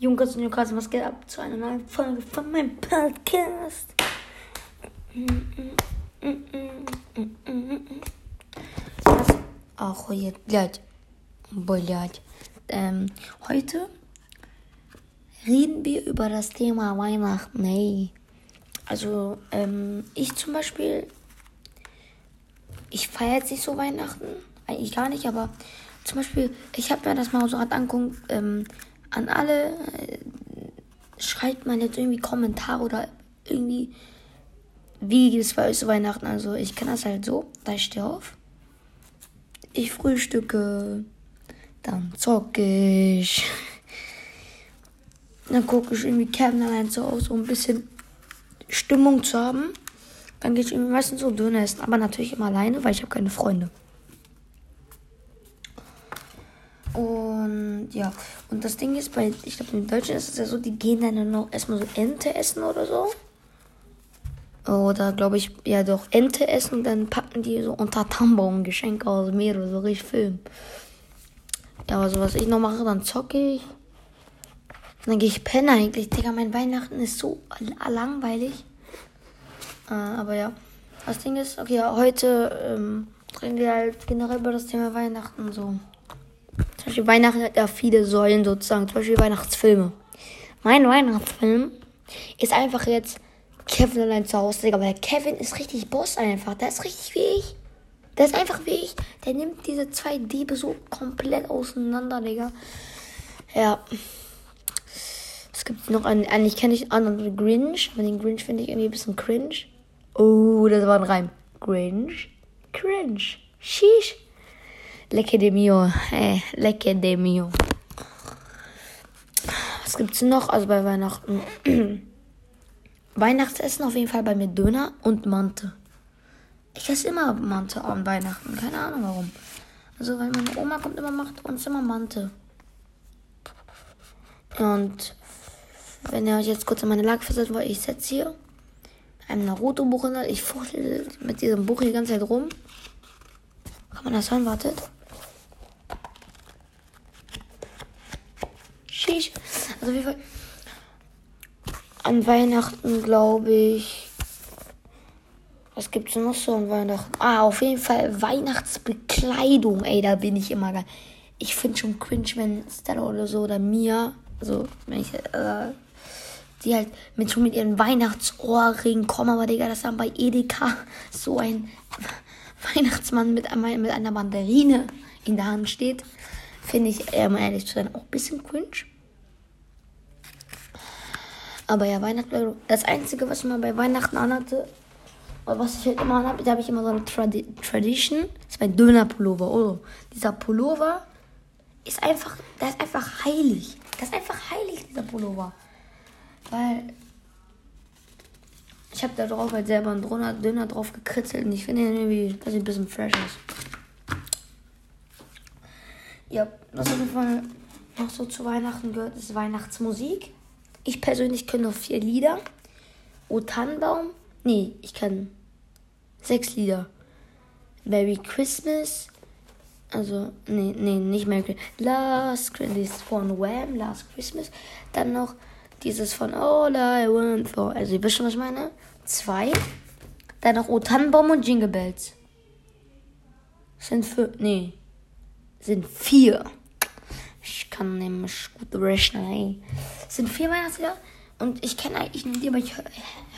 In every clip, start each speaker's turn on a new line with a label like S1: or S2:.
S1: Junkers und Junkers, was geht ab zu einer neuen Folge von meinem Podcast? Das, ach, jetzt, blöd. Blöd. Ähm, heute reden wir über das Thema Weihnachten. Hey. Also, ähm, ich zum Beispiel, ich feiere jetzt nicht so Weihnachten. Eigentlich gar nicht, aber zum Beispiel, ich habe mir das mal so gerade angeguckt, ähm, an alle, äh, schreibt mal jetzt irgendwie Kommentare oder irgendwie, wie geht es bei euch zu Weihnachten? Also ich kann das halt so, da ich stehe auf, ich frühstücke, dann zocke ich, dann gucke ich irgendwie Kevin allein so aus, um ein bisschen Stimmung zu haben. Dann gehe ich irgendwie meistens so Döner essen, aber natürlich immer alleine, weil ich habe keine Freunde. Und ja, und das Ding ist, bei, ich glaube, in Deutschen ist es ja so, die gehen dann noch erstmal so Ente essen oder so. Oder glaube ich, ja doch, Ente essen und dann packen die so unter Tannenbaum Geschenke aus dem Meer oder so, richtig Film. Ja, also was ich noch mache, dann zocke ich. Dann gehe ich pennen eigentlich. Digga, mein Weihnachten ist so langweilig. Äh, aber ja, das Ding ist, okay, heute ähm, reden wir halt generell über das Thema Weihnachten so. Zum Beispiel Weihnachten hat ja viele Säulen sozusagen. Zum Beispiel Weihnachtsfilme. Mein Weihnachtsfilm ist einfach jetzt Kevin allein zu Hause, Digga. Weil Kevin ist richtig Boss einfach. Der ist richtig wie ich. Der ist einfach wie ich. Der nimmt diese zwei Diebe so komplett auseinander, Digga. Ja. Es gibt noch einen, eigentlich kenne ich einen anderen Grinch, aber den Grinch finde ich irgendwie ein bisschen cringe. Oh, das war ein Reim. Grinch, cringe, sheesh. Lecke de mio. Hey, lecke de mio. Was gibt's noch? Also bei Weihnachten. Weihnachtsessen auf jeden Fall bei mir Döner und Mante. Ich esse immer Mante an Weihnachten. Keine Ahnung warum. Also, weil meine Oma kommt immer, macht uns immer Mante. Und wenn ihr euch jetzt kurz in meine Lage versetzt wollt, ich setze hier ein Naruto-Buch in der. Ich fuchtel mit diesem Buch die ganze Zeit rum. Kann man das hören? Wartet. Sheesh. Also Fall. An Weihnachten glaube ich. Was gibt's noch so an Weihnachten? Ah, auf jeden Fall Weihnachtsbekleidung. Ey, da bin ich immer geil. Ich finde schon cringe, wenn Stella oder so oder Mia, also wenn ich, äh, die halt mit schon mit ihren Weihnachtsohrringen kommen, aber Digga, das dann bei Edeka so ein Weihnachtsmann mit, mit einer Mandarine in der Hand steht, finde ich, um ehrlich zu sein, auch ein bisschen cringe. Aber ja, Weihnachten, das Einzige, was ich mal bei Weihnachten anhatte, oder was ich halt immer anhabe, da habe ich immer so eine Tradi Tradition, das ist mein Döner-Pullover. Oh, dieser Pullover ist einfach, der ist einfach heilig. Das ist einfach heilig, dieser Pullover. Weil ich habe da drauf halt selber einen Döner, Döner drauf gekritzelt und ich finde den irgendwie, dass er ein bisschen fresh ist. Ja, was auf jeden Fall noch so zu Weihnachten gehört, ist Weihnachtsmusik. Ich persönlich kenne noch vier Lieder. O Tannenbaum. Nee, ich kann sechs Lieder. Merry Christmas. Also, nee, nee, nicht Merry Christmas. Last Christmas von Wham, Last Christmas. Dann noch dieses von All I Want For. Also, ihr wisst schon, was ich meine? Zwei. Dann noch O Tannenbaum und Jingle Bells. Sind für, nee, sind vier. Kann nämlich gut rechnen. Es sind vier Weihnachtslieder und ich kenne eigentlich nur die, aber ich höre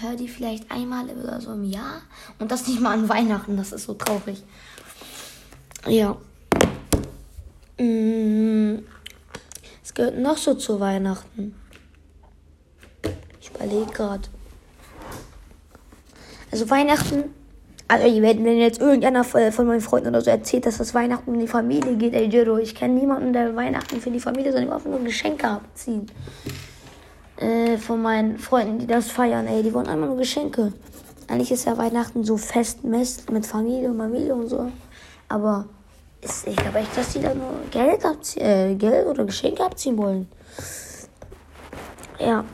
S1: hör die vielleicht einmal oder so im Jahr. Und das nicht mal an Weihnachten, das ist so traurig. Ja. Es gehört noch so zu Weihnachten. Ich überlege gerade. Also Weihnachten also, wenn jetzt irgendeiner von meinen Freunden oder so erzählt, dass das Weihnachten in die Familie geht, ey, Jiro, ich kenne niemanden, der Weihnachten für die Familie, sondern einfach nur Geschenke abziehen. Äh, von meinen Freunden, die das feiern, ey, die wollen einfach nur Geschenke. Eigentlich ist ja Weihnachten so fest Mist mit Familie und Familie und so. Aber ist, ich glaube echt, dass die da nur Geld, abziehen, äh, Geld oder Geschenke abziehen wollen. Ja.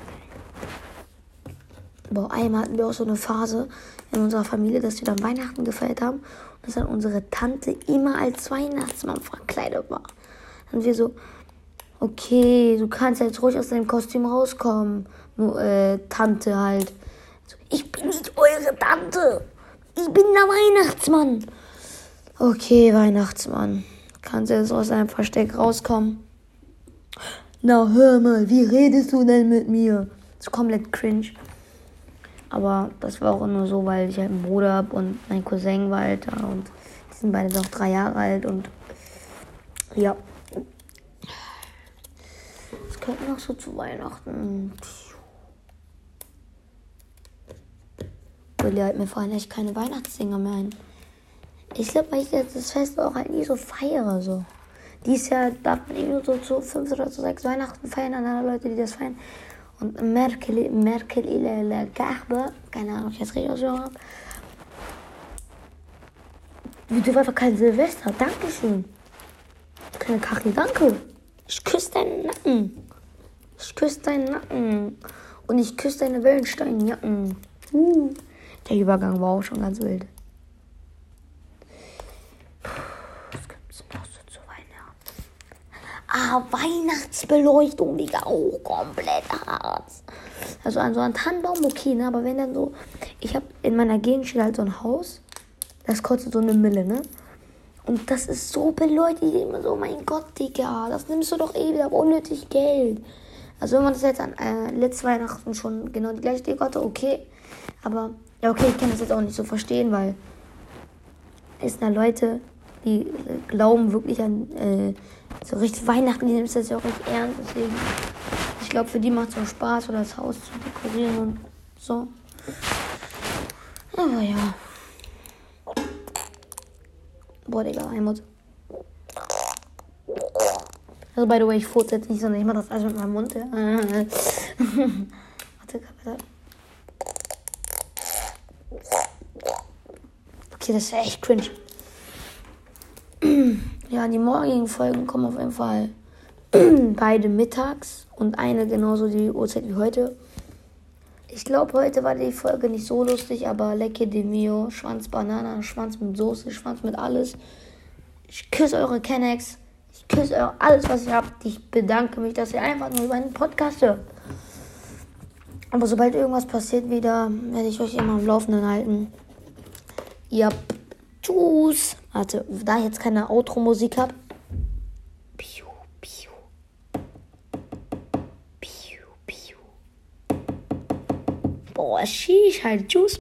S1: Boah, einmal hatten wir auch so eine Phase, in unserer Familie, dass wir dann Weihnachten gefeiert haben und dass dann unsere Tante immer als Weihnachtsmann verkleidet war. Dann wir so, Okay, du kannst jetzt ruhig aus deinem Kostüm rauskommen. Nur, äh, Tante halt. Ich bin nicht eure Tante. Ich bin der Weihnachtsmann. Okay, Weihnachtsmann. Kannst jetzt aus deinem Versteck rauskommen? Na, hör mal, wie redest du denn mit mir? Ist komplett cringe. Aber das war auch nur so, weil ich halt einen Bruder habe und mein Cousin war halt und die sind beide noch drei Jahre alt und ja. Was könnte noch so zu Weihnachten? Willi halt mir vor allem echt keine Weihnachtsdinger mehr ein. Ich glaube, weil ich das Fest auch halt nie so feiere. So. Dies Jahr darf man irgendwie so zu fünf oder zu sechs Weihnachten feiern an alle Leute, die das feiern. Und Merkel, Merkel, ob ich jetzt richtig ausgesprochen habe. Wir dürfen einfach kein Silvester. Dankeschön. Keine Kachel, danke. Ich küsse deinen Nacken. Ich küsse deinen Nacken. Und ich küsse deine Wellensteinjacken. Uh. Der Übergang war auch schon ganz wild. Was gibt es noch so zu Weihnachten? Ah, Weihnachtsbeleuchtung, Digga, auch komplett hart. Also an so einem Tannenbaum okay, ne? Aber wenn dann so. Ich habe in meiner Gegend steht halt so ein Haus. Das kostet so eine Mille, ne? Und das ist so beleuchtet. Immer so, mein Gott, Digga, das nimmst du doch eh wieder unnötig Geld. Also wenn man das jetzt an äh, letztes Weihnachten schon genau die gleiche Deko hatte, okay. Aber ja, okay, ich kann das jetzt auch nicht so verstehen, weil es da Leute, die äh, glauben wirklich an äh, so richtig Weihnachten, die nehmen das ja auch richtig ernst. Deswegen, ich glaube, für die macht es auch Spaß, oder das Haus zu dekorieren und so. Aber ja. Boah, Digga, Heimat. Also, by the way, ich furze jetzt nicht, sondern ich mache das alles mit meinem Mund. Ja. Warte, warte. Okay, das ist echt cringe. Ja, die morgigen Folgen kommen auf jeden Fall beide mittags und eine genauso die Uhrzeit wie heute. Ich glaube, heute war die Folge nicht so lustig, aber Lecke de Mio, Schwanz Banana, Schwanz mit Soße, Schwanz mit alles. Ich küsse eure Kennex. Ich küsse eure alles, was ihr habt. Ich bedanke mich, dass ihr einfach nur über einen Podcast hört. Aber sobald irgendwas passiert wieder, werde ich euch immer am Laufenden halten. Ja, tschüss. Warte, da ich jetzt keine Outro-Musik habe. Piu, piu. Piu, piu. Boah, sheesh, halt, tschüss.